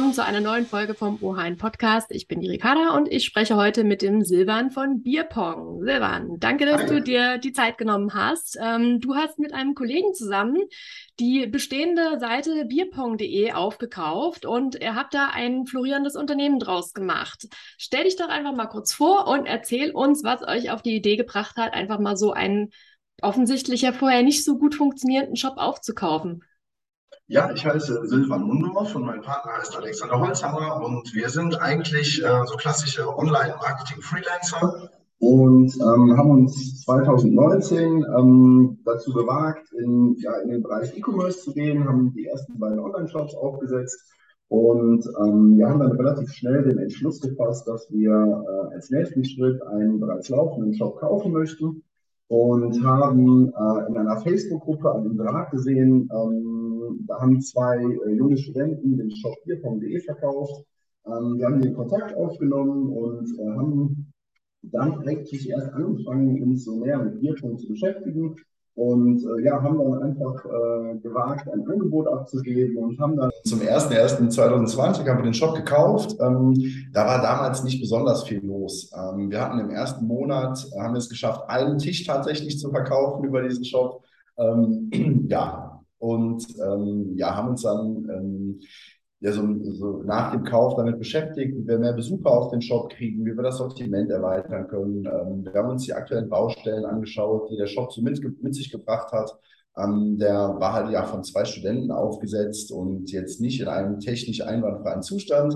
willkommen zu einer neuen Folge vom Ohain Podcast. Ich bin die Ricarda und ich spreche heute mit dem Silvan von Bierpong. Silvan, danke, dass du dir die Zeit genommen hast. Ähm, du hast mit einem Kollegen zusammen die bestehende Seite bierpong.de aufgekauft und ihr habt da ein florierendes Unternehmen draus gemacht. Stell dich doch einfach mal kurz vor und erzähl uns, was euch auf die Idee gebracht hat, einfach mal so einen offensichtlich ja vorher nicht so gut funktionierenden Shop aufzukaufen. Ja, ich heiße Silvan Mundorf und mein Partner heißt Alexander Holzhammer und wir sind eigentlich äh, so klassische Online-Marketing-Freelancer und ähm, haben uns 2019 ähm, dazu gewagt, in, ja, in den Bereich E-Commerce zu gehen, haben die ersten beiden Online-Shops aufgesetzt und ähm, wir haben dann relativ schnell den Entschluss gefasst, dass wir äh, als nächsten Schritt einen bereits laufenden Shop kaufen möchten und haben äh, in einer Facebook-Gruppe einen Draht gesehen, ähm, da haben zwei äh, junge Studenten den Shop Bier.de verkauft. Ähm, wir haben den Kontakt aufgenommen und äh, haben dann eigentlich erst angefangen, uns so mehr mit Bierpong zu beschäftigen. Und äh, ja, haben dann einfach äh, gewagt, ein Angebot abzugeben und haben dann. Zum 01.01.2020 haben wir den Shop gekauft. Ähm, da war damals nicht besonders viel los. Ähm, wir hatten im ersten Monat, äh, haben wir es geschafft, einen Tisch tatsächlich zu verkaufen über diesen Shop. Ähm, ja, und ähm, ja, haben uns dann ähm, ja, so, so nach dem Kauf damit beschäftigt, wie wir mehr Besucher auf den Shop kriegen, wie wir das Sortiment erweitern können. Ähm, wir haben uns die aktuellen Baustellen angeschaut, die der Shop so mit, mit sich gebracht hat. Ähm, der war halt ja von zwei Studenten aufgesetzt und jetzt nicht in einem technisch einwandfreien Zustand.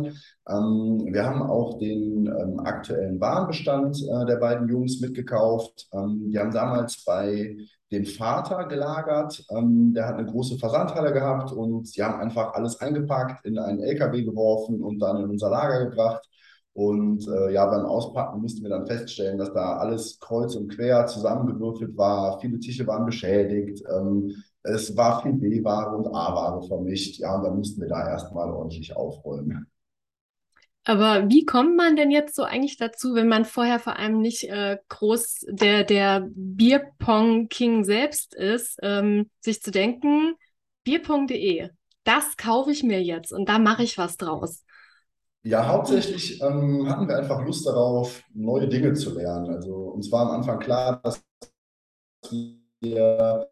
Ähm, wir haben auch den ähm, aktuellen Warenbestand äh, der beiden Jungs mitgekauft. Ähm, die haben damals bei dem Vater gelagert. Ähm, der hat eine große Versandhalle gehabt und sie haben einfach alles eingepackt, in einen LKW geworfen und dann in unser Lager gebracht. Und äh, ja, beim Auspacken mussten wir dann feststellen, dass da alles kreuz und quer zusammengewürfelt war. Viele Tische waren beschädigt. Ähm, es war viel B-Ware und A-Ware vermischt. Ja, und dann mussten wir da erstmal ordentlich aufräumen. Aber wie kommt man denn jetzt so eigentlich dazu, wenn man vorher vor allem nicht äh, groß der, der Bierpong-King selbst ist, ähm, sich zu denken, bierpong.de, das kaufe ich mir jetzt und da mache ich was draus? Ja, hauptsächlich ähm, hatten wir einfach Lust darauf, neue Dinge zu lernen. Also uns war am Anfang klar, dass wir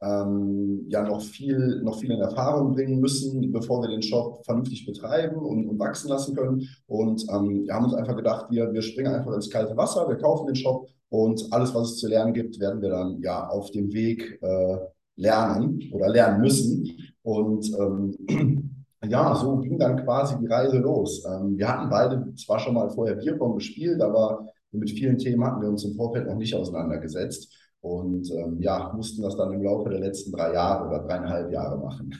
ähm, ja noch viel, noch viel in Erfahrung bringen müssen, bevor wir den Shop vernünftig betreiben und, und wachsen lassen können. Und ähm, wir haben uns einfach gedacht, wir, wir springen einfach ins kalte Wasser, wir kaufen den Shop und alles, was es zu lernen gibt, werden wir dann ja auf dem Weg äh, lernen oder lernen müssen. Und ähm, ja, so ging dann quasi die Reise los. Ähm, wir hatten beide zwar schon mal vorher Bierpong gespielt, aber mit vielen Themen hatten wir uns im Vorfeld noch nicht auseinandergesetzt und ähm, ja, mussten das dann im Laufe der letzten drei Jahre oder dreieinhalb Jahre machen.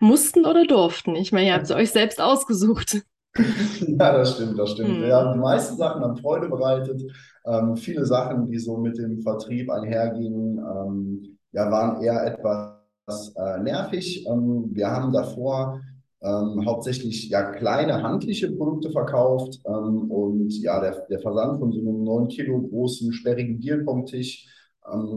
Mussten oder durften? Ich meine, ihr habt es euch selbst ausgesucht. ja, das stimmt, das stimmt. Hm. Ja, die meisten Sachen haben Freude bereitet. Ähm, viele Sachen, die so mit dem Vertrieb einhergingen, ähm, ja, waren eher etwas äh, nervig. Ähm, wir haben davor ähm, hauptsächlich ja kleine handliche Produkte verkauft ähm, und ja der, der Versand von so einem 9 Kilo großen sperrigen Bierpong-Tisch ähm,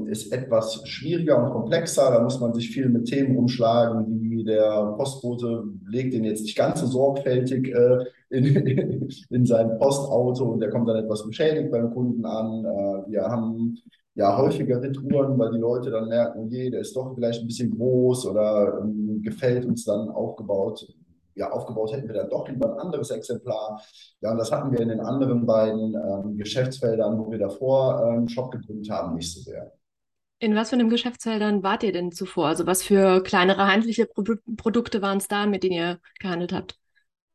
ist etwas schwieriger und komplexer. Da muss man sich viel mit Themen umschlagen, wie der Postbote legt den jetzt nicht ganz so sorgfältig äh, in, in sein Postauto und der kommt dann etwas beschädigt beim Kunden an. Äh, wir haben ja häufiger Retouren, weil die Leute dann merken, je, der ist doch vielleicht ein bisschen groß oder ähm, gefällt uns dann aufgebaut. Ja, aufgebaut hätten wir dann doch lieber ein anderes Exemplar. Ja, und das hatten wir in den anderen beiden ähm, Geschäftsfeldern, wo wir davor einen ähm, Shop gegründet haben, nicht so sehr. In was für einem Geschäftsfeldern wart ihr denn zuvor? Also was für kleinere handliche Pro Produkte waren es da, mit denen ihr gehandelt habt?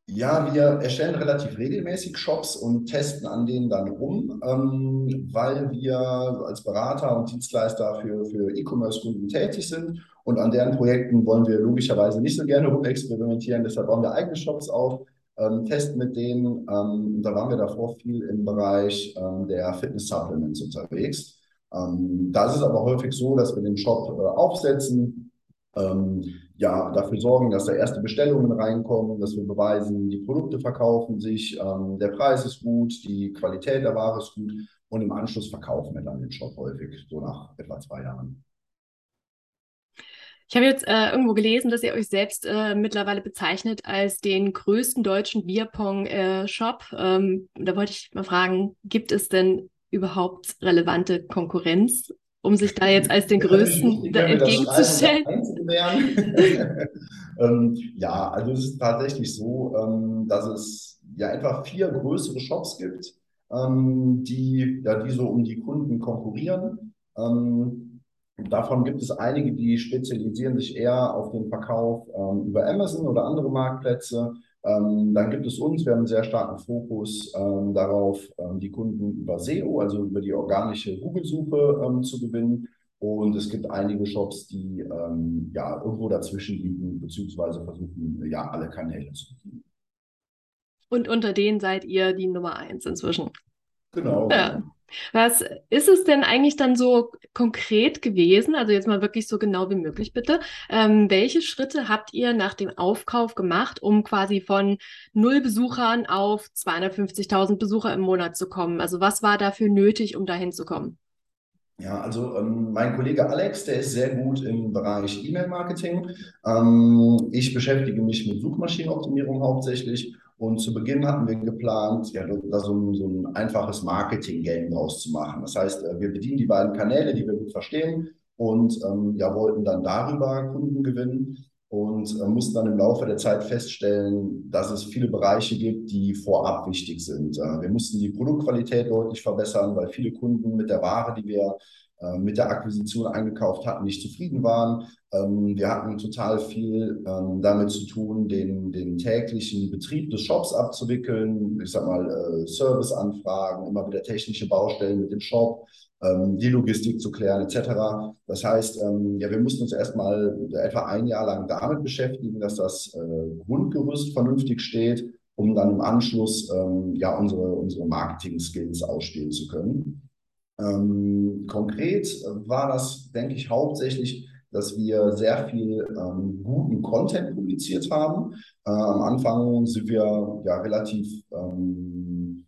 Ja, wir erstellen relativ regelmäßig Shops und testen an denen dann rum, ähm, weil wir als Berater und Dienstleister für, für E-Commerce-Kunden tätig sind. Und an deren Projekten wollen wir logischerweise nicht so gerne rumexperimentieren. Deshalb bauen wir eigene Shops auf, ähm, testen mit denen. Ähm, da waren wir davor viel im Bereich ähm, der Fitness-Supplements unterwegs. Ähm, da ist es aber häufig so, dass wir den Shop äh, aufsetzen, ähm, ja, dafür sorgen, dass da erste Bestellungen reinkommen, dass wir beweisen, die Produkte verkaufen sich, ähm, der Preis ist gut, die Qualität der Ware ist gut und im Anschluss verkaufen wir dann den Shop häufig, so nach etwa zwei Jahren. Ich habe jetzt äh, irgendwo gelesen, dass ihr euch selbst äh, mittlerweile bezeichnet als den größten deutschen Bierpong-Shop. Äh, ähm, da wollte ich mal fragen, gibt es denn überhaupt relevante Konkurrenz, um sich da jetzt als den größten entgegenzustellen? ähm, ja, also es ist tatsächlich so, ähm, dass es ja etwa vier größere Shops gibt, ähm, die, ja, die so um die Kunden konkurrieren. Ähm, Davon gibt es einige, die spezialisieren sich eher auf den Verkauf ähm, über Amazon oder andere Marktplätze. Ähm, dann gibt es uns, wir haben einen sehr starken Fokus ähm, darauf, ähm, die Kunden über SEO, also über die organische Google-Suche ähm, zu gewinnen. Und es gibt einige Shops, die ähm, ja irgendwo dazwischen liegen, beziehungsweise versuchen, ja, alle Kanäle zu bedienen. Und unter denen seid ihr die Nummer eins inzwischen. Genau. Ja. Was ist es denn eigentlich dann so konkret gewesen? Also jetzt mal wirklich so genau wie möglich bitte. Ähm, welche Schritte habt ihr nach dem Aufkauf gemacht, um quasi von null Besuchern auf 250.000 Besucher im Monat zu kommen? Also was war dafür nötig, um dahin zu kommen? Ja, also ähm, mein Kollege Alex, der ist sehr gut im Bereich E-Mail-Marketing. Ähm, ich beschäftige mich mit Suchmaschinenoptimierung hauptsächlich und zu Beginn hatten wir geplant, ja, da so ein, so ein einfaches Marketing-Game draus zu machen. Das heißt, äh, wir bedienen die beiden Kanäle, die wir gut verstehen und ähm, ja, wollten dann darüber Kunden gewinnen und äh, mussten dann im Laufe der Zeit feststellen, dass es viele Bereiche gibt, die vorab wichtig sind. Äh, wir mussten die Produktqualität deutlich verbessern, weil viele Kunden mit der Ware, die wir äh, mit der Akquisition eingekauft hatten, nicht zufrieden waren. Ähm, wir hatten total viel ähm, damit zu tun, den, den täglichen Betrieb des Shops abzuwickeln. Ich sag mal, äh, Serviceanfragen, immer wieder technische Baustellen mit dem Shop, ähm, die Logistik zu klären, etc. Das heißt, ja, wir mussten uns erstmal etwa ein Jahr lang damit beschäftigen, dass das äh, Grundgerüst vernünftig steht, um dann im Anschluss ja unsere, unsere Marketing-Skills ausspielen zu können. Ähm, konkret war das, denke ich, hauptsächlich, dass wir sehr viel ähm, guten Content publiziert haben. Äh, am Anfang sind wir ja relativ, ähm,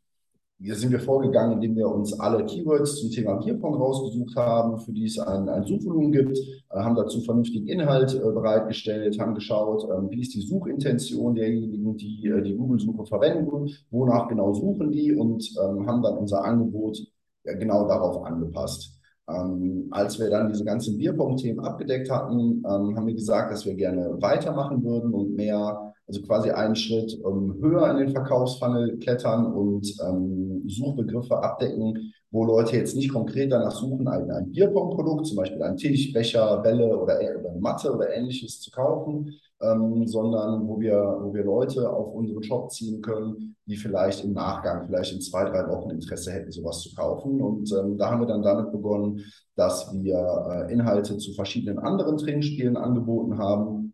hier sind wir vorgegangen, indem wir uns alle Keywords zum Thema Bierpong rausgesucht haben, für die es ein, ein Suchvolumen gibt, äh, haben dazu vernünftigen Inhalt äh, bereitgestellt, haben geschaut, äh, wie ist die Suchintention derjenigen, die äh, die Google-Suche verwenden, wonach genau suchen die und ähm, haben dann unser Angebot genau darauf angepasst. Ähm, als wir dann diese ganzen Bierpong-Themen abgedeckt hatten, ähm, haben wir gesagt, dass wir gerne weitermachen würden und mehr, also quasi einen Schritt ähm, höher in den Verkaufsfunnel klettern und ähm, Suchbegriffe abdecken, wo Leute jetzt nicht konkret danach suchen, ein, ein Bierpong-Produkt, zum Beispiel einen Tisch, Becher, Bälle oder, oder Matte oder ähnliches zu kaufen, ähm, sondern wo wir, wo wir Leute auf unseren Shop ziehen können, die vielleicht im Nachgang, vielleicht in zwei, drei Wochen Interesse hätten, sowas zu kaufen. Und ähm, da haben wir dann damit begonnen, dass wir äh, Inhalte zu verschiedenen anderen Trinkspielen angeboten haben.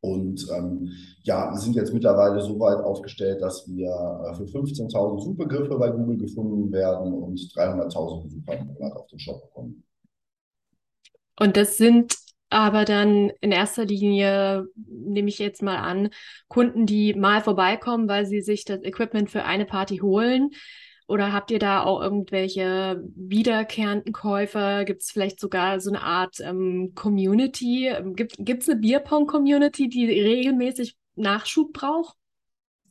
Und ähm, ja, sind jetzt mittlerweile so weit aufgestellt, dass wir äh, für 15.000 Suchbegriffe bei Google gefunden werden und 300.000 Besucher im Monat auf den Shop bekommen. Und das sind aber dann in erster Linie nehme ich jetzt mal an, Kunden, die mal vorbeikommen, weil sie sich das Equipment für eine Party holen. Oder habt ihr da auch irgendwelche wiederkehrenden Käufer? Gibt es vielleicht sogar so eine Art ähm, Community? Gibt es eine Bierpong-Community, die regelmäßig Nachschub braucht?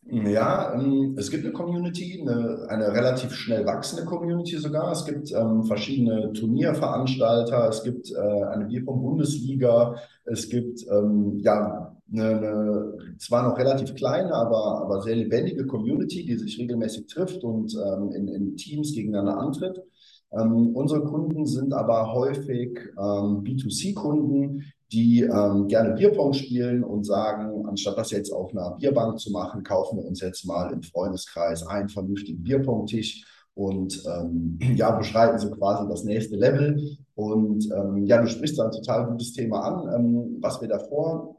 Ja, ähm, es gibt eine Community, eine, eine, relativ schnell wachsende Community sogar. Es gibt ähm, verschiedene Turnierveranstalter, es gibt äh, eine Bierpong-Bundesliga, es gibt ähm, ja eine, eine, zwar noch relativ kleine, aber, aber sehr lebendige Community, die sich regelmäßig trifft und ähm, in, in Teams gegeneinander antritt. Ähm, unsere Kunden sind aber häufig ähm, B2C-Kunden, die ähm, gerne Bierpong spielen und sagen, anstatt das jetzt auf einer Bierbank zu machen, kaufen wir uns jetzt mal im Freundeskreis einen vernünftigen Bierpong-Tisch und ähm, ja, beschreiten so quasi das nächste Level. Und ähm, ja, du sprichst da ein total gutes Thema an. Ähm, was wir davor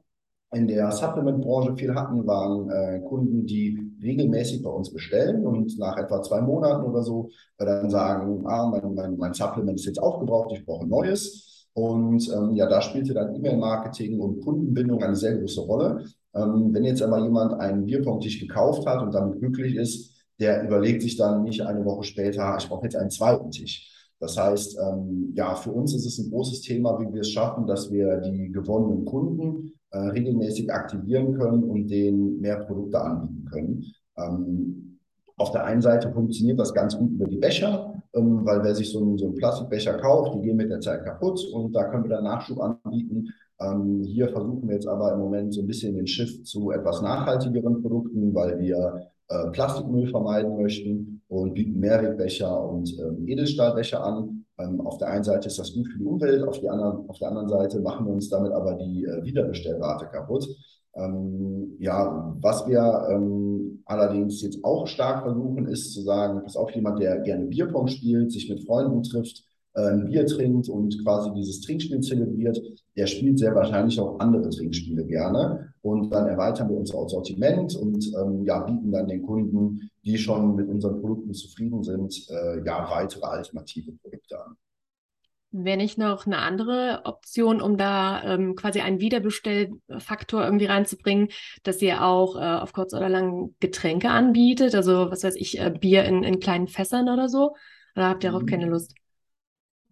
in der Supplement-Branche viel hatten, waren äh, Kunden, die regelmäßig bei uns bestellen und nach etwa zwei Monaten oder so äh, dann sagen, ah, mein, mein, mein Supplement ist jetzt aufgebraucht, ich brauche neues. Und ähm, ja, da spielte dann E-Mail-Marketing und Kundenbindung eine sehr große Rolle. Ähm, wenn jetzt aber jemand einen Bierpong-Tisch gekauft hat und damit glücklich ist, der überlegt sich dann nicht eine Woche später, ich brauche jetzt einen zweiten Tisch. Das heißt, ähm, ja, für uns ist es ein großes Thema, wie wir es schaffen, dass wir die gewonnenen Kunden äh, regelmäßig aktivieren können und denen mehr Produkte anbieten können. Ähm, auf der einen Seite funktioniert das ganz gut über die Becher, ähm, weil wer sich so einen, so einen Plastikbecher kauft, die gehen mit der Zeit kaputt und da können wir dann Nachschub anbieten. Ähm, hier versuchen wir jetzt aber im Moment so ein bisschen den Shift zu etwas nachhaltigeren Produkten, weil wir äh, Plastikmüll vermeiden möchten und bieten Mehrwegbecher und ähm, Edelstahlbecher an. Ähm, auf der einen Seite ist das gut für die Umwelt, auf, die anderen, auf der anderen Seite machen wir uns damit aber die äh, Wiederbestellrate kaputt. Ähm, ja, was wir ähm, allerdings jetzt auch stark versuchen, ist zu sagen, pass auf, jemand, der gerne Bierpong spielt, sich mit Freunden trifft, äh, ein Bier trinkt und quasi dieses Trinkspiel zelebriert, der spielt sehr wahrscheinlich auch andere Trinkspiele gerne. Und dann erweitern wir unser Sortiment und ähm, ja, bieten dann den Kunden, die schon mit unseren Produkten zufrieden sind, äh, ja, weitere alternative Produkte an. Wäre nicht noch eine andere Option, um da ähm, quasi einen Wiederbestellfaktor irgendwie reinzubringen, dass ihr auch äh, auf kurz oder lang Getränke anbietet? Also, was weiß ich, äh, Bier in, in kleinen Fässern oder so? Oder habt ihr darauf keine Lust?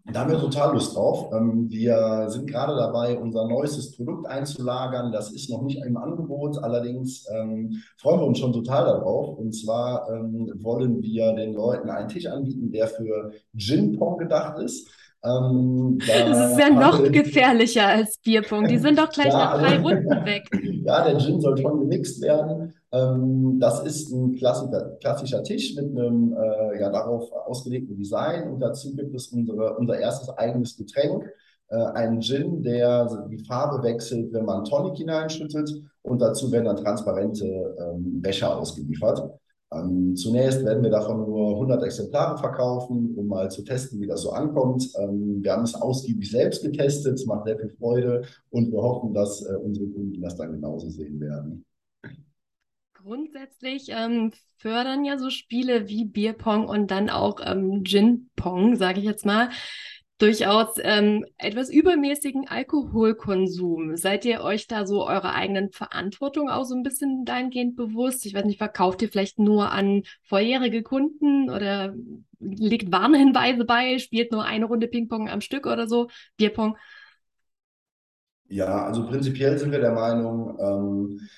Da haben wir total Lust drauf. Ähm, wir sind gerade dabei, unser neuestes Produkt einzulagern. Das ist noch nicht im Angebot, allerdings ähm, freuen wir uns schon total darauf. Und zwar ähm, wollen wir den Leuten einen Tisch anbieten, der für Gin Pong gedacht ist. Ähm, das ist ja noch gefährlicher als Bierpong. Die sind doch gleich nach drei Runden weg. Ja, der Gin soll schon gemixt werden. Ähm, das ist ein klassischer, klassischer Tisch mit einem äh, ja, darauf ausgelegten Design. Und dazu gibt es unsere, unser erstes eigenes Getränk. Äh, einen Gin, der die Farbe wechselt, wenn man Tonic hineinschüttet. Und dazu werden dann transparente ähm, Becher ausgeliefert. Ähm, zunächst werden wir davon nur 100 Exemplare verkaufen, um mal zu testen, wie das so ankommt. Ähm, wir haben es ausgiebig selbst getestet, es macht sehr viel Freude und wir hoffen, dass äh, unsere Kunden das dann genauso sehen werden. Grundsätzlich ähm, fördern ja so Spiele wie Bierpong und dann auch ähm, Gin-Pong, sage ich jetzt mal, durchaus ähm, etwas übermäßigen Alkoholkonsum. Seid ihr euch da so eurer eigenen Verantwortung auch so ein bisschen dahingehend bewusst? Ich weiß nicht, verkauft ihr vielleicht nur an vorherige Kunden oder legt Warnhinweise bei, spielt nur eine Runde Ping-Pong am Stück oder so, Bierpong? Ja, also prinzipiell sind wir der Meinung, ähm,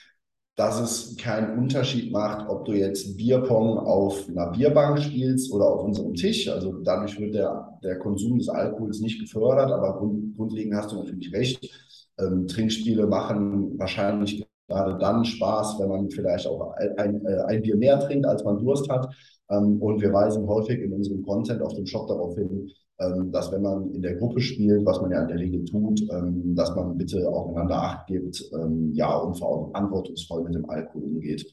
dass es keinen Unterschied macht, ob du jetzt Bierpong auf einer Bierbank spielst oder auf unserem Tisch. Also dadurch wird der, der Konsum des Alkohols nicht gefördert, aber grund, grundlegend hast du natürlich recht. Ähm, Trinkspiele machen wahrscheinlich gerade dann Spaß, wenn man vielleicht auch ein, ein, äh, Bier mehr trinkt, als man Durst hat. Ähm, und wir weisen häufig in unserem Content auf dem Shop darauf hin, ähm, dass wenn man in der Gruppe spielt, was man ja in der Regel tut, ähm, dass man bitte aufeinander Acht gibt, ja, und verantwortungsvoll mit dem Alkohol umgeht.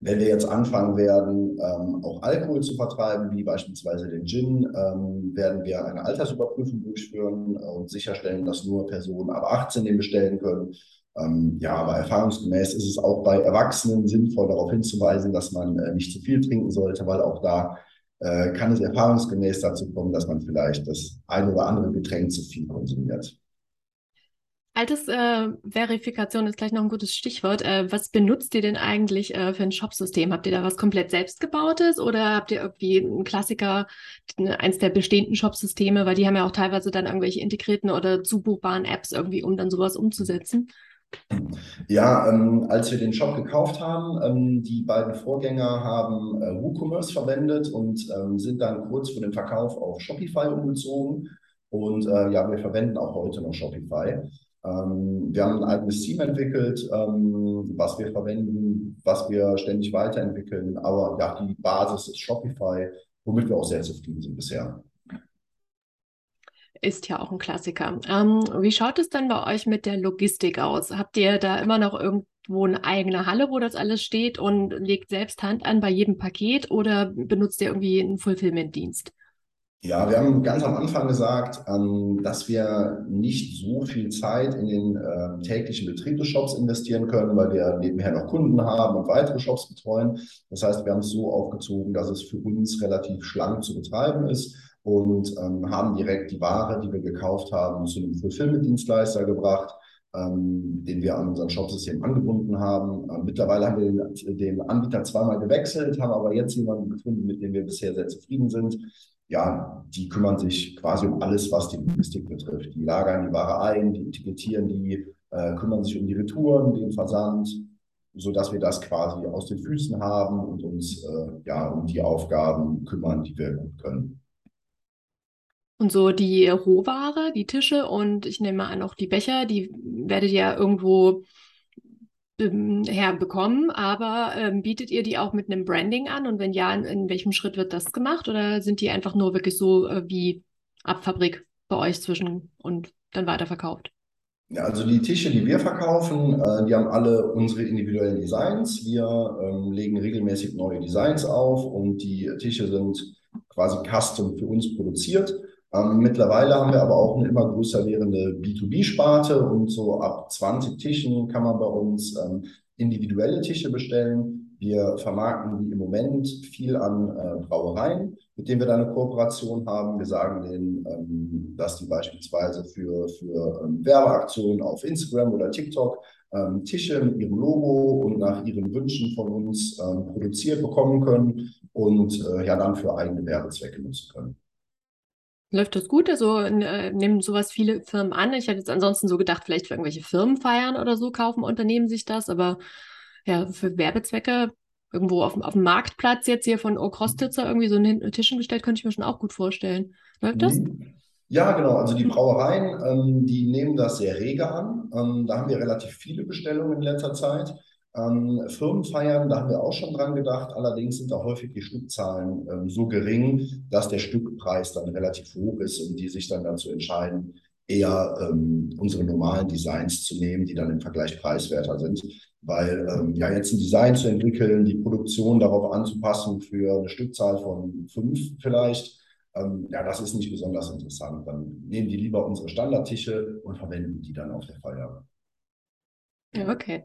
wenn wir jetzt anfangen werden, auch Alkohol zu vertreiben, wie beispielsweise den Gin, werden wir eine Altersüberprüfung durchführen und sicherstellen, dass nur Personen ab 18 den bestellen können. Ja, aber erfahrungsgemäß ist es auch bei Erwachsenen sinnvoll, darauf hinzuweisen, dass man äh, nicht zu viel trinken sollte, weil auch da äh, kann es erfahrungsgemäß dazu kommen, dass man vielleicht das ein oder andere Getränk zu viel konsumiert. Altersverifikation äh, ist gleich noch ein gutes Stichwort. Äh, was benutzt ihr denn eigentlich äh, für ein Shopsystem? Habt ihr da was komplett selbstgebautes oder habt ihr irgendwie einen Klassiker, eins der bestehenden Shopsysteme, weil die haben ja auch teilweise dann irgendwelche integrierten oder zubuchbaren Apps irgendwie, um dann sowas umzusetzen? Ja, ähm, als wir den Shop gekauft haben, ähm, die beiden Vorgänger haben äh, WooCommerce verwendet und ähm, sind dann kurz vor dem Verkauf auf Shopify umgezogen. Und äh, ja, wir verwenden auch heute noch Shopify. Ähm, wir haben ein eigenes Team entwickelt, ähm, was wir verwenden, was wir ständig weiterentwickeln. Aber ja, die Basis ist Shopify, womit wir auch sehr zufrieden sind bisher ist ja auch ein Klassiker. Ähm, wie schaut es denn bei euch mit der Logistik aus? Habt ihr da immer noch irgendwo eine eigene Halle, wo das alles steht und legt selbst Hand an bei jedem Paket oder benutzt ihr irgendwie einen Fulfillment-Dienst? Ja, wir haben ganz am Anfang gesagt, ähm, dass wir nicht so viel Zeit in den äh, täglichen Betrieb des Shops investieren können, weil wir nebenher noch Kunden haben und weitere Shops betreuen. Das heißt, wir haben es so aufgezogen, dass es für uns relativ schlank zu betreiben ist und ähm, haben direkt die Ware, die wir gekauft haben, zu einem Fulfillment-Dienstleister gebracht, ähm, den wir an unserem Shopsystem angebunden haben. Ähm, mittlerweile haben wir den, den, Anbieter zweimal gewechselt, haben aber jetzt jemanden gefunden, mit dem wir bisher sehr zufrieden sind. ja, die kümmern sich quasi um alles, was die Logistik betrifft. Die lagern die Ware ein, die etikettieren die, äh, kümmern sich um die Retouren, den Versand, so dass wir das quasi aus den Füßen haben und uns äh, ja um die Aufgaben kümmern, die wir gut können. Und so die Rohware, die Tische und ich nehme an auch die Becher, die werdet ihr ja irgendwo ähm, herbekommen, aber ähm, bietet ihr die auch mit einem Branding an? Und wenn ja, in, in, welchem Schritt wird das gemacht? Oder sind die einfach nur wirklich so äh, wie Abfabrik bei euch zwischen und dann weiterverkauft? Ja, also die Tische, die wir verkaufen, äh, die haben alle unsere individuellen Designs. Wir ähm, legen regelmäßig neue Designs auf und die Tische sind quasi custom für uns produziert. Ähm, mittlerweile haben wir aber auch eine immer größer werdende B2B-Sparte und so ab 20 Tischen kann man bei uns ähm, individuelle Tische bestellen. Wir vermarkten die im Moment viel an äh, Brauereien, mit denen wir da eine Kooperation haben. Wir sagen denen, ähm, dass die beispielsweise für, für ähm, Werbeaktionen auf Instagram oder TikTok ähm, Tische mit ihrem Logo und nach ihren Wünschen von uns ähm, produziert bekommen können und äh, ja dann für eigene Werbezwecke nutzen können. Läuft das gut? Also äh, nehmen sowas viele Firmen an? Ich hätte jetzt ansonsten so gedacht, vielleicht für irgendwelche Firmenfeiern oder so kaufen Unternehmen sich das, aber ja, für Werbezwecke irgendwo auf, auf dem Marktplatz jetzt hier von Okrostitzer irgendwie so einen Tischen gestellt, könnte ich mir schon auch gut vorstellen. Läuft das? Mhm. Ja, genau. Also die Brauereien, ähm, die nehmen das sehr rege an. Ähm, da haben wir relativ viele Bestellungen in letzter Zeit. Ähm, Firmenfeiern, da haben wir auch schon dran gedacht. Allerdings sind da häufig die Stückzahlen ähm, so gering, dass der Stückpreis dann relativ hoch ist und die sich dann dazu entscheiden, eher ähm, unsere normalen Designs zu nehmen, die dann im Vergleich preiswerter sind. Weil ähm, ja jetzt ein Design zu entwickeln, die Produktion darauf anzupassen für eine Stückzahl von fünf vielleicht, ähm, ja, das ist nicht besonders interessant. Dann nehmen die lieber unsere Standardtische und verwenden die dann auf der Feier. Okay.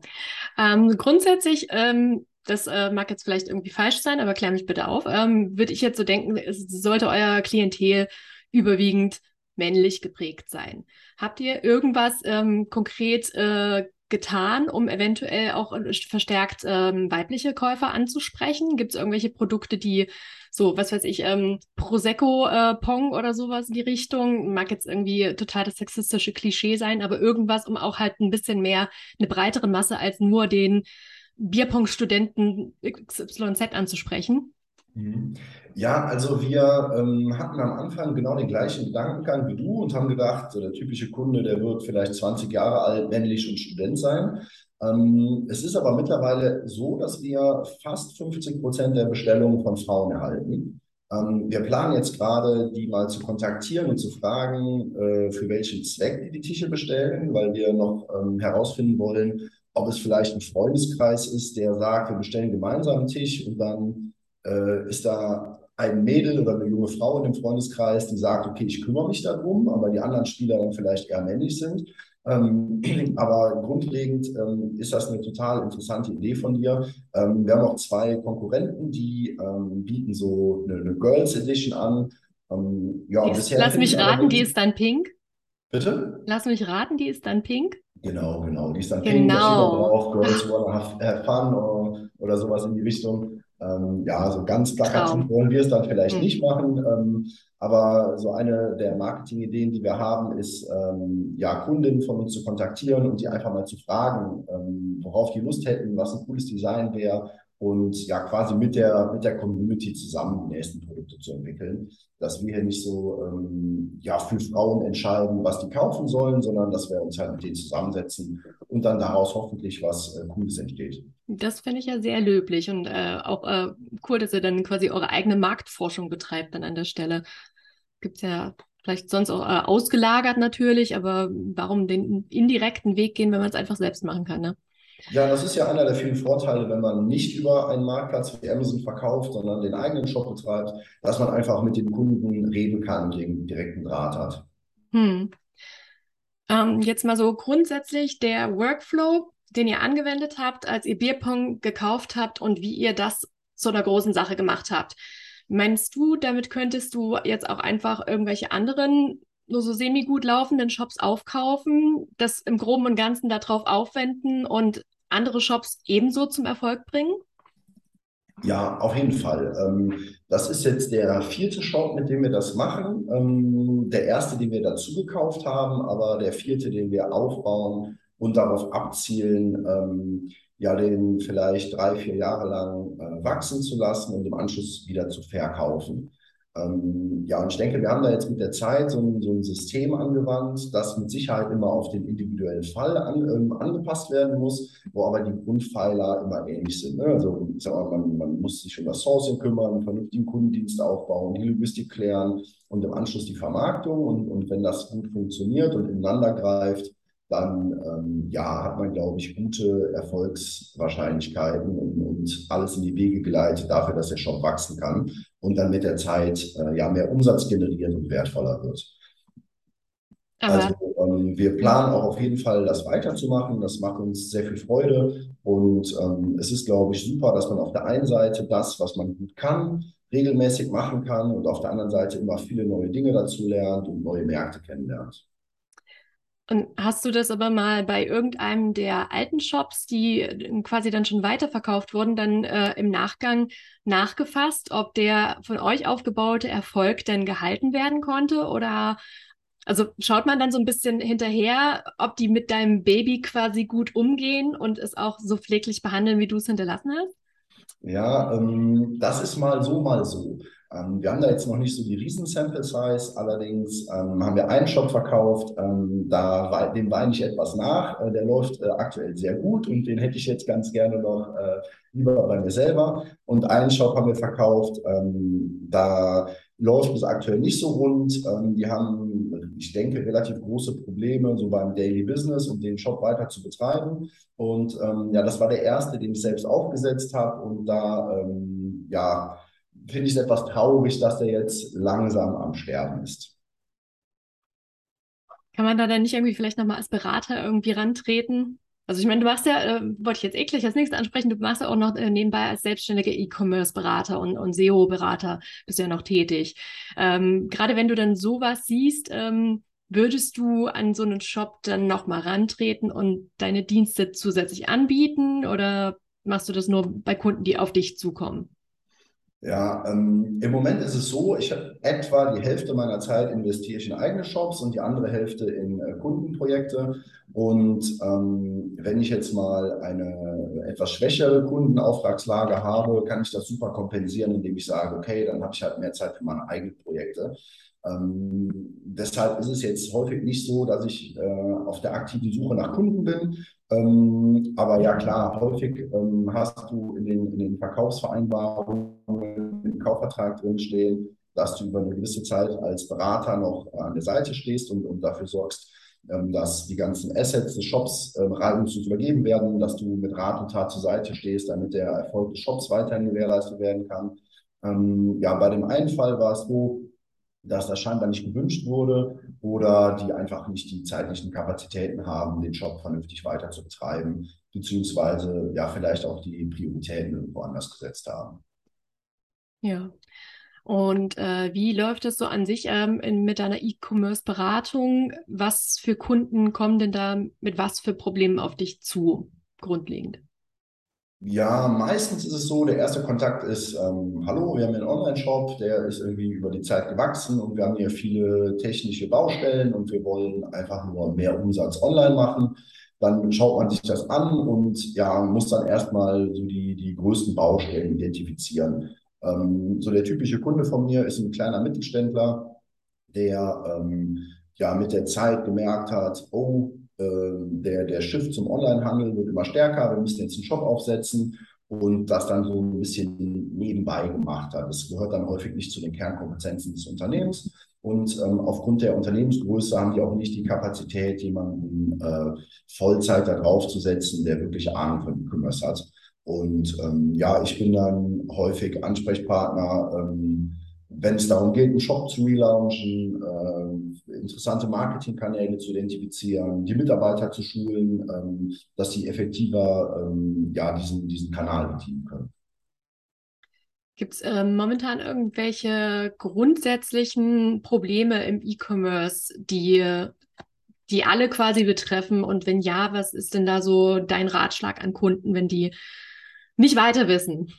Ähm, grundsätzlich, ähm, das äh, mag jetzt vielleicht irgendwie falsch sein, aber klär mich bitte auf, ähm, würde ich jetzt so denken, es sollte euer Klientel überwiegend männlich geprägt sein. Habt ihr irgendwas ähm, konkret äh, getan, um eventuell auch äh, verstärkt ähm, weibliche Käufer anzusprechen? Gibt es irgendwelche Produkte, die so, was weiß ich, ähm, Prosecco äh, oder sowas in die Richtung? Mag jetzt irgendwie total das sexistische Klischee sein, aber irgendwas, um auch halt ein bisschen mehr eine breitere Masse als nur den Bierpong-Studenten XYZ anzusprechen? Mhm. Ja, also wir ähm, hatten am Anfang genau den gleichen Gedankengang wie du und haben gedacht, so der typische Kunde, der wird vielleicht 20 Jahre alt, männlich und Student sein. Ähm, es ist aber mittlerweile so, dass wir fast 50 Prozent der Bestellungen von Frauen erhalten. Ähm, wir planen jetzt gerade, die mal zu kontaktieren und zu fragen, äh, für welchen Zweck die die Tische bestellen, weil wir noch ähm, herausfinden wollen, ob es vielleicht ein Freundeskreis ist, der sagt, wir bestellen gemeinsam einen Tisch und dann äh, ist da ein Mädel oder eine junge Frau in dem Freundeskreis, die sagt, okay, ich kümmere mich darum, aber die anderen Spieler dann vielleicht eher männlich sind. Ähm, aber grundlegend ähm, ist das eine total interessante Idee von dir. Ähm, wir haben auch zwei Konkurrenten, die bieten so eine, eine, Girls Edition an. Ja, die bisher lass mich raten, die ist dann pink. Bitte? Lass mich raten, die ist dann pink. Genau, genau. Die ist dann genau. pink. Genau. Auch Girls Wanna Have Fun oder, oder sowas in die Richtung. Ähm, ja, so ganz plakativ wollen wir es dann vielleicht mhm. nicht machen. Ähm, aber so eine der Marketingideen, die wir haben, ist, ähm, ja, Kundinnen von uns zu kontaktieren und die einfach mal zu fragen, ähm, worauf die Lust hätten, was ein cooles Design wäre und ja, quasi mit der, mit der Community zusammen die nächsten Produkte zu entwickeln. Dass wir hier nicht so, ähm, ja, für Frauen entscheiden, was die kaufen sollen, sondern dass wir uns halt mit denen zusammensetzen und dann daraus hoffentlich was äh, Cooles entsteht. Das finde ich ja sehr löblich und äh, auch äh, cool, dass ihr dann quasi eure eigene Marktforschung betreibt dann an der Stelle. Gibt es ja vielleicht sonst auch äh, ausgelagert natürlich, aber warum den indirekten Weg gehen, wenn man es einfach selbst machen kann, ne? Ja, das ist ja einer der vielen Vorteile, wenn man nicht über einen Marktplatz wie Amazon verkauft, sondern den eigenen Shop betreibt, dass man einfach mit den Kunden reden kann und den direkten Draht hat. Hm. Ähm, jetzt mal so grundsätzlich der Workflow den ihr angewendet habt, als ihr Bierpong gekauft habt und wie ihr das zu einer großen Sache gemacht habt. Meinst du, damit könntest du jetzt auch einfach irgendwelche anderen nur so semi-gut laufenden Shops aufkaufen, das im Groben und Ganzen darauf aufwenden und andere Shops ebenso zum Erfolg bringen? Ja, auf jeden Fall. Ähm, das ist jetzt der vierte Shop, mit dem wir das machen. Ähm, der erste, den wir dazu gekauft haben, aber der vierte, den wir aufbauen und darauf abzielen, ähm, ja, den vielleicht drei, vier Jahre lang äh, wachsen zu lassen und im Anschluss wieder zu verkaufen. Ähm, ja, und ich denke, wir haben da jetzt mit der Zeit so ein, so ein System angewandt, das mit Sicherheit immer auf den individuellen Fall an, ähm, angepasst werden muss, wo aber die Grundpfeiler immer ähnlich sind. Ne? Also mal, man, man muss sich um das Sourcing kümmern, einen vernünftigen Kundendienst aufbauen, die Logistik klären und im Anschluss die Vermarktung. Und, und wenn das gut funktioniert und ineinander greift, dann ähm, ja, hat man, glaube ich, gute Erfolgswahrscheinlichkeiten und, und, alles in die Wege geleitet dafür, dass der Shop wachsen kann und dann mit der Zeit äh, ja mehr Umsatz generiert und wertvoller wird. Aber also ähm, wir planen auch auf jeden Fall, das weiterzumachen. Das macht uns sehr viel Freude. Und ähm, es ist, glaube ich, super, dass man auf der einen Seite das, was man gut kann, regelmäßig machen kann und auf der anderen Seite immer viele neue Dinge dazu lernt und neue Märkte kennenlernt. Und hast du das aber mal bei irgendeinem der alten Shops, die äh, quasi dann schon weiterverkauft wurden, dann äh, im Nachgang nachgefasst, ob der von euch aufgebaute Erfolg denn gehalten werden konnte? Oder also schaut man dann so ein bisschen hinterher, ob die mit deinem Baby quasi gut umgehen und es auch so pfleglich behandeln, wie du es hinterlassen hast? Ja, ähm, das ist mal so, mal so. Ähm, wir haben da jetzt noch nicht so die riesen Sample Size, allerdings ähm, haben wir einen Shop verkauft, ähm, da dem weine ich etwas nach. Äh, der läuft äh, aktuell sehr gut und den hätte ich jetzt ganz gerne noch äh, lieber bei mir selber. Und einen Shop haben wir verkauft, ähm, da läuft es aktuell nicht so rund. Ähm, die haben, ich denke, relativ große Probleme so beim Daily Business um den Shop weiter zu betreiben. Und ähm, ja, das war der erste, den ich selbst aufgesetzt habe und da ja finde ich es etwas traurig, dass der jetzt langsam am Sterben ist. Kann man da dann nicht irgendwie vielleicht nochmal als Berater irgendwie rantreten? Also ich meine, du machst ja, äh, wollte ich jetzt eklig als nächstes ansprechen, du machst ja auch noch äh, nebenbei als selbstständiger E-Commerce-Berater und, und SEO-Berater bist ja noch tätig. Ähm, gerade wenn du dann sowas siehst, ähm, würdest du an so einen Shop dann nochmal rantreten und deine Dienste zusätzlich anbieten oder machst du das nur bei Kunden, die auf dich zukommen? Ja, ähm, im Moment ist es so, ich habe etwa die Hälfte meiner Zeit investiere ich in eigene Shops und die andere Hälfte in äh, Kundenprojekte. Und ähm, wenn ich jetzt mal eine etwas schwächere Kundenauftragslage habe, kann ich das super kompensieren, indem ich sage, okay, dann habe ich halt mehr Zeit für meine eigenen Projekte. Ähm, deshalb ist es jetzt häufig nicht so, dass ich äh, auf der aktiven Suche nach Kunden bin. Ähm, aber ja, klar, häufig ähm, hast du in den, in den Verkaufsvereinbarungen im Kaufvertrag drinstehen, dass du über eine gewisse Zeit als Berater noch an der Seite stehst und, und dafür sorgst, ähm, dass die ganzen Assets des Shops ähm, reibungslos übergeben werden, dass du mit Rat und Tat zur Seite stehst, damit der Erfolg des Shops weiterhin gewährleistet werden kann. Ähm, ja, bei dem einen Fall war es so, dass das scheinbar nicht gewünscht wurde oder die einfach nicht die zeitlichen Kapazitäten haben, den Job vernünftig weiter zu betreiben, beziehungsweise ja vielleicht auch die Prioritäten irgendwo anders gesetzt haben. Ja. Und äh, wie läuft es so an sich ähm, in, mit deiner E-Commerce-Beratung? Was für Kunden kommen denn da mit was für Problemen auf dich zu, grundlegend? Ja, meistens ist es so, der erste Kontakt ist, ähm, hallo, wir haben einen Online-Shop, der ist irgendwie über die Zeit gewachsen und wir haben hier viele technische Baustellen und wir wollen einfach nur mehr Umsatz online machen. Dann schaut man sich das an und ja, muss dann erstmal so die, die größten Baustellen identifizieren. Ähm, so der typische Kunde von mir ist ein kleiner Mittelständler, der ähm, ja mit der Zeit gemerkt hat, oh, der, der Shift zum Onlinehandel wird immer stärker, wir müssen jetzt einen Shop aufsetzen und das dann so ein bisschen nebenbei gemacht hat. Das gehört dann häufig nicht zu den Kernkompetenzen des Unternehmens. Und ähm, aufgrund der Unternehmensgröße haben die auch nicht die Kapazität, jemanden äh, Vollzeit da drauf zu setzen, der wirklich Ahnung von E-Commerce hat. Und ähm, ja, ich bin dann häufig Ansprechpartner, ähm, wenn es darum geht, einen Shop zu relaunchen, äh, interessante Marketingkanäle zu identifizieren, die Mitarbeiter zu schulen, ähm, dass sie effektiver ähm, ja, diesen, diesen Kanal bedienen können. Gibt es äh, momentan irgendwelche grundsätzlichen Probleme im E-Commerce, die, die alle quasi betreffen? Und wenn ja, was ist denn da so dein Ratschlag an Kunden, wenn die nicht weiter wissen?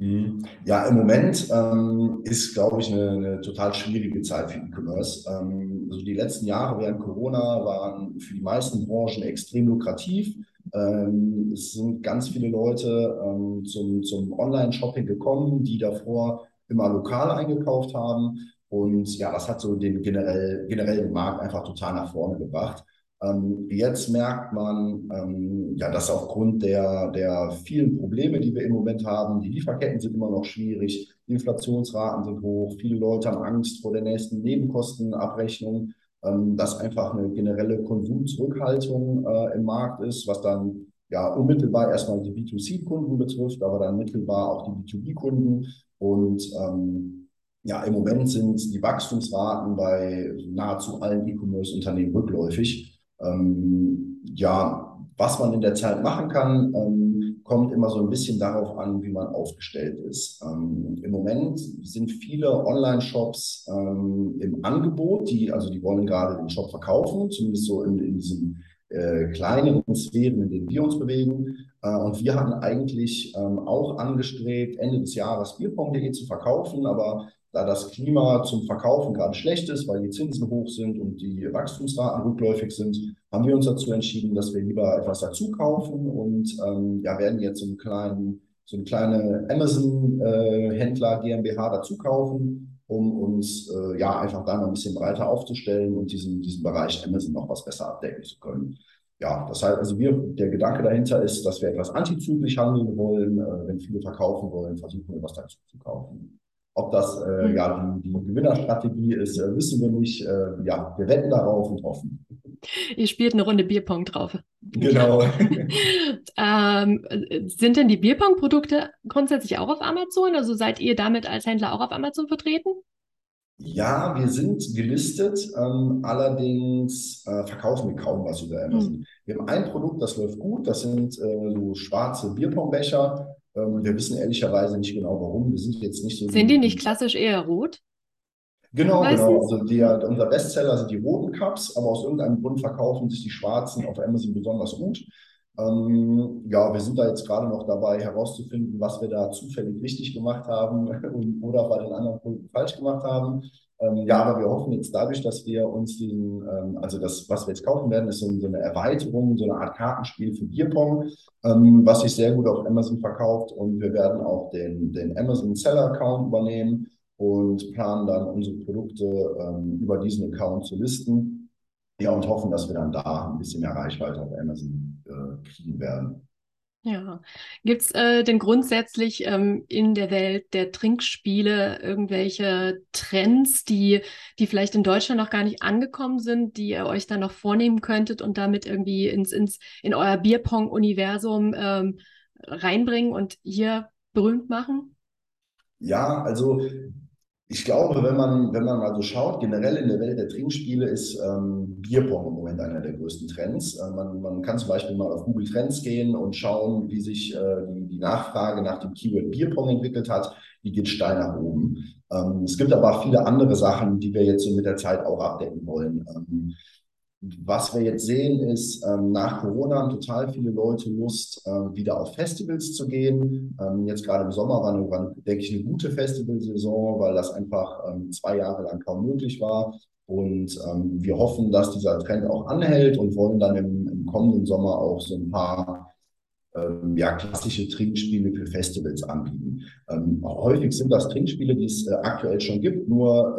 Mhm. Ja, im Moment ähm, ist, glaube ich, eine, eine, total schwierige Zeit für E-Commerce. Ähm, also die letzten Jahre während Corona waren für die meisten Branchen extrem lukrativ. Ähm, es sind ganz viele Leute ähm, zum, zum Online-Shopping gekommen, die davor immer lokal eingekauft haben. Und ja, das hat so den generell, generellen Markt einfach total nach vorne gebracht. Ähm, jetzt merkt man, ähm, ja, dass aufgrund der, der vielen Probleme, die wir im Moment haben, die Lieferketten sind immer noch schwierig, Inflationsraten sind hoch, viele Leute haben Angst vor der nächsten Nebenkostenabrechnung, ähm, dass einfach eine generelle Konsumzurückhaltung äh, im Markt ist, was dann ja unmittelbar erstmal die B2C-Kunden betrifft, aber dann mittelbar auch die B2B-Kunden. Und ähm, ja, im Moment sind die Wachstumsraten bei nahezu allen E-Commerce-Unternehmen rückläufig. Ähm, ja, was man in der Zeit machen kann, ähm, kommt immer so ein bisschen darauf an, wie man aufgestellt ist. Ähm, Im Moment sind viele Online-Shops ähm, im Angebot, die, also die wollen gerade den Shop verkaufen, zumindest so in, in diesen äh, kleineren Sphären, in denen wir uns bewegen. Äh, und wir hatten eigentlich ähm, auch angestrebt, Ende des Jahres Bierpong.de zu verkaufen, aber da das Klima zum Verkaufen gerade schlecht ist, weil die Zinsen hoch sind und die Wachstumsraten rückläufig sind, haben wir uns dazu entschieden, dass wir lieber etwas dazu kaufen und ähm, ja, werden jetzt so einen kleinen, so eine kleine Amazon-Händler äh, GmbH dazu kaufen, um uns äh, ja einfach da noch ein bisschen breiter aufzustellen und diesen, diesen Bereich Amazon noch was besser abdecken zu können. Ja, das heißt, also wir, der Gedanke dahinter ist, dass wir etwas antizyklisch handeln wollen. Äh, wenn viele verkaufen wollen, versuchen wir was dazu zu kaufen. Ob das äh, mhm. ja die, die, Gewinnerstrategie ist, äh, wissen wir nicht. Äh, ja, wir wetten darauf und hoffen. Ihr spielt eine Runde Bierpong drauf. Genau. ähm, sind denn die Bierpong-Produkte grundsätzlich auch auf Amazon? Also seid ihr damit als Händler auch auf Amazon vertreten? Ja, wir sind gelistet, ähm, allerdings äh, verkaufen wir kaum was über Amazon. Mhm. Wir haben ein Produkt, das läuft gut, das sind äh, so schwarze Bierpongbecher. Ähm, wir wissen ehrlicherweise nicht genau warum. Wir sind jetzt nicht so. Sind die nicht klassisch eher rot? Genau, Meistens? genau. Also die, unser Bestseller sind die roten Cups, aber aus irgendeinem Grund verkaufen sich die schwarzen auf Amazon besonders gut. Ähm, ja, wir sind da jetzt gerade noch dabei herauszufinden, was wir da zufällig richtig gemacht haben oder bei den anderen Punkten falsch gemacht haben. Ähm, ja, aber wir hoffen jetzt dadurch, dass wir uns diesen, ähm, also das, was wir jetzt kaufen werden, ist so, eine Erweiterung, so eine Art Kartenspiel für Bierpong, ähm, was sich sehr gut auf Amazon verkauft. Und wir werden auch den, den Amazon Seller Account übernehmen und planen dann unsere Produkte ähm, über diesen Account zu listen. Ja, und hoffen, dass wir dann da ein bisschen mehr Reichweite auf Amazon äh, kriegen werden. Ja. Gibt es äh, denn grundsätzlich ähm, in der Welt der Trinkspiele irgendwelche Trends, die, die vielleicht in Deutschland noch gar nicht angekommen sind, die ihr euch dann noch vornehmen könntet und damit irgendwie ins, ins, in euer Bierpong-Universum ähm, reinbringen und hier berühmt machen? Ja, also ich glaube, wenn man, wenn man mal so schaut, generell in der Welt der Trinkspiele ist ähm, Bierpong im Moment einer der größten Trends. Äh, man, man kann zum Beispiel mal auf Google Trends gehen und schauen, wie sich äh, die, die Nachfrage nach dem Keyword Bierpong entwickelt hat. Die geht steil nach oben. Ähm, es gibt aber auch viele andere Sachen, die wir jetzt so mit der Zeit auch abdecken wollen. Ähm, was wir jetzt sehen, ist, ähm, nach Corona haben total viele Leute Lust, ähm, wieder auf Festivals zu gehen. Ähm, jetzt gerade im Sommer war, eine, war, denke ich, eine gute Festivalsaison, weil das einfach ähm, zwei Jahre lang kaum möglich war. Und ähm, wir hoffen, dass dieser Trend auch anhält und wollen dann im, im kommenden Sommer auch so ein paar ähm, ja, klassische Trinkspiele für Festivals anbieten. häufig sind das Trinkspiele, die es äh, aktuell schon gibt, nur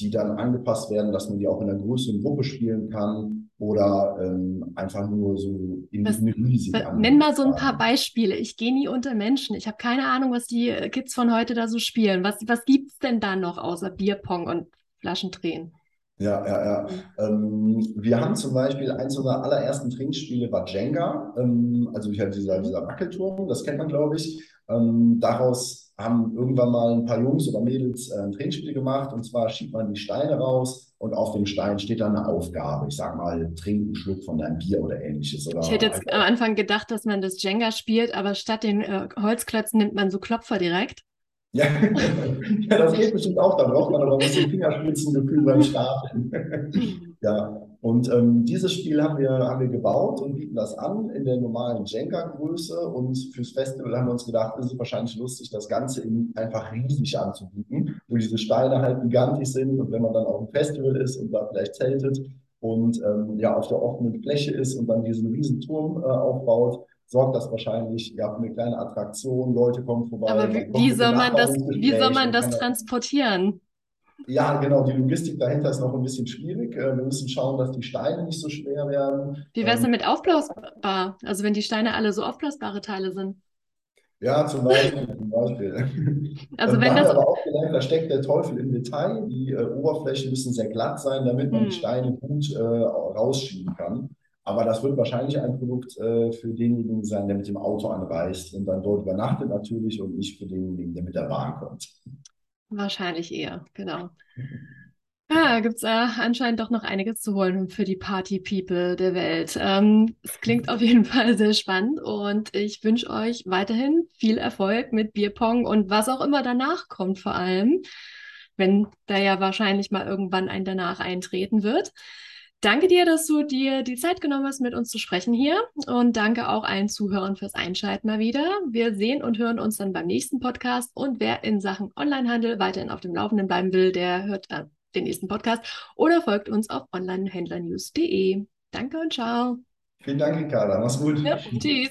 die dann angepasst werden, dass man die auch in einer größeren Gruppe spielen kann oder ähm, einfach nur so in was, eine riesige Nenn mal so ein paar Beispiele. Ich gehe nie unter Menschen. Ich habe keine Ahnung, was die Kids von heute da so spielen. Was, was gibt es denn da noch außer Bierpong und Flaschendrehen? Ja, ja, ja. Ähm, wir haben zum Beispiel eins unserer allerersten Trinkspiele war Jenga, ähm, also halt dieser, dieser Wackelturm, das kennt man, glaube ich. Ähm, daraus haben irgendwann mal ein paar Jungs oder Mädels äh, ein Trinkspiel gemacht und zwar schiebt man die Steine raus und auf dem Stein steht dann eine Aufgabe. Ich sag mal, trink einen Schluck von deinem Bier oder ähnliches. Oder ich hätte jetzt am Anfang gedacht, dass man das Jenga spielt, aber statt den äh, Holzklötzen nimmt man so Klopfer direkt. Ja. das geht bestimmt auch. Da braucht man aber ein bisschen Fingerspitzengefühl beim Starten. Ja, und ähm, dieses Spiel haben wir, haben wir gebaut und bieten das an in der normalen Jenga-Größe. Und fürs Festival haben wir uns gedacht, ist es wahrscheinlich lustig, das Ganze in einfach riesig anzubieten, wo diese Steine halt gigantisch sind. Und wenn man dann auf dem Festival ist und da vielleicht zeltet und ähm, ja auf der offenen Fläche ist und dann diesen riesen Turm äh, aufbaut, sorgt das wahrscheinlich ja, für eine kleine Attraktion. Leute kommen vorbei. Aber wie, wie soll man das, wie soll man das transportieren? Ja, genau, die Logistik dahinter ist noch ein bisschen schwierig. Äh, wir müssen schauen, dass die Steine nicht so schwer werden. Wie wäre es denn ähm, mit aufblasbar? Also wenn die Steine alle so aufblasbare Teile sind? Ja, zum Beispiel. Zum Beispiel. Also wenn das aber auch gelernt, da steckt der Teufel im Detail. Die äh, Oberflächen müssen sehr glatt sein, damit man hm. die Steine gut äh, rausschieben kann. Aber das wird wahrscheinlich ein Produkt äh, für denjenigen sein, der mit dem Auto anreist und dann dort übernachtet natürlich und nicht für denjenigen, der mit der Bahn kommt. Wahrscheinlich eher, genau. Ja, gibt es äh, anscheinend doch noch einiges zu holen für die Party-People der Welt. Ähm, es klingt auf jeden Fall sehr spannend und ich wünsche euch weiterhin viel Erfolg mit Bierpong und was auch immer danach kommt vor allem, wenn da ja wahrscheinlich mal irgendwann ein danach eintreten wird. Danke dir, dass du dir die Zeit genommen hast, mit uns zu sprechen hier. Und danke auch allen Zuhörern fürs Einschalten mal wieder. Wir sehen und hören uns dann beim nächsten Podcast. Und wer in Sachen Onlinehandel weiterhin auf dem Laufenden bleiben will, der hört äh, den nächsten Podcast oder folgt uns auf onlinehändlernews.de. Danke und ciao. Vielen Dank, Ricarda. Mach's gut. Ja, tschüss.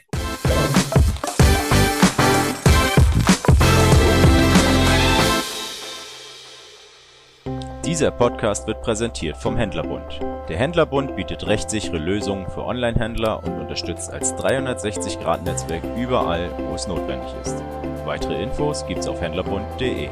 Dieser Podcast wird präsentiert vom Händlerbund. Der Händlerbund bietet rechtssichere Lösungen für Onlinehändler und unterstützt als 360-Grad-Netzwerk überall, wo es notwendig ist. Weitere Infos gibt's auf händlerbund.de.